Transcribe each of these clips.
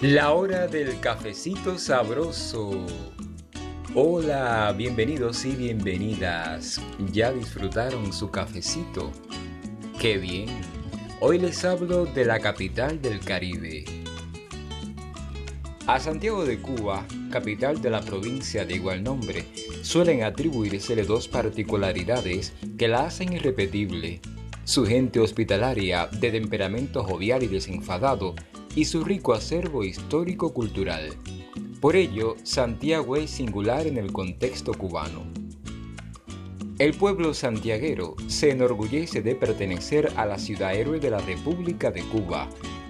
La hora del cafecito sabroso. Hola, bienvenidos y bienvenidas. ¿Ya disfrutaron su cafecito? ¡Qué bien! Hoy les hablo de la capital del Caribe. A Santiago de Cuba, capital de la provincia de igual nombre, suelen atribuírsele dos particularidades que la hacen irrepetible. Su gente hospitalaria, de temperamento jovial y desenfadado, y su rico acervo histórico-cultural. Por ello, Santiago es singular en el contexto cubano. El pueblo santiaguero se enorgullece de pertenecer a la ciudad héroe de la República de Cuba,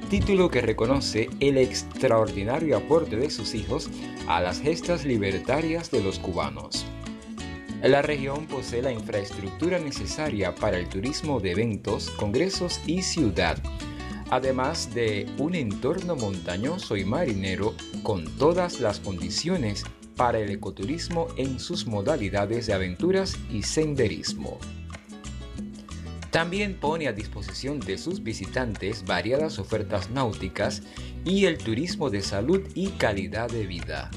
título que reconoce el extraordinario aporte de sus hijos a las gestas libertarias de los cubanos. La región posee la infraestructura necesaria para el turismo de eventos, congresos y ciudad, además de un entorno montañoso y marinero con todas las condiciones para el ecoturismo en sus modalidades de aventuras y senderismo. También pone a disposición de sus visitantes variadas ofertas náuticas y el turismo de salud y calidad de vida.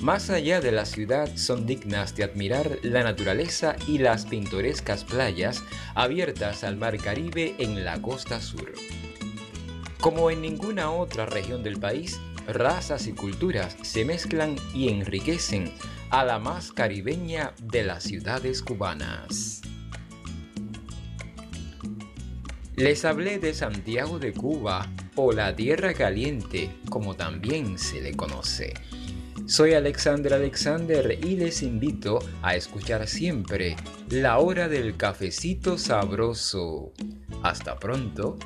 Más allá de la ciudad son dignas de admirar la naturaleza y las pintorescas playas abiertas al mar Caribe en la costa sur. Como en ninguna otra región del país, razas y culturas se mezclan y enriquecen a la más caribeña de las ciudades cubanas. Les hablé de Santiago de Cuba o la Tierra Caliente, como también se le conoce. Soy Alexander Alexander y les invito a escuchar siempre la hora del cafecito sabroso. Hasta pronto.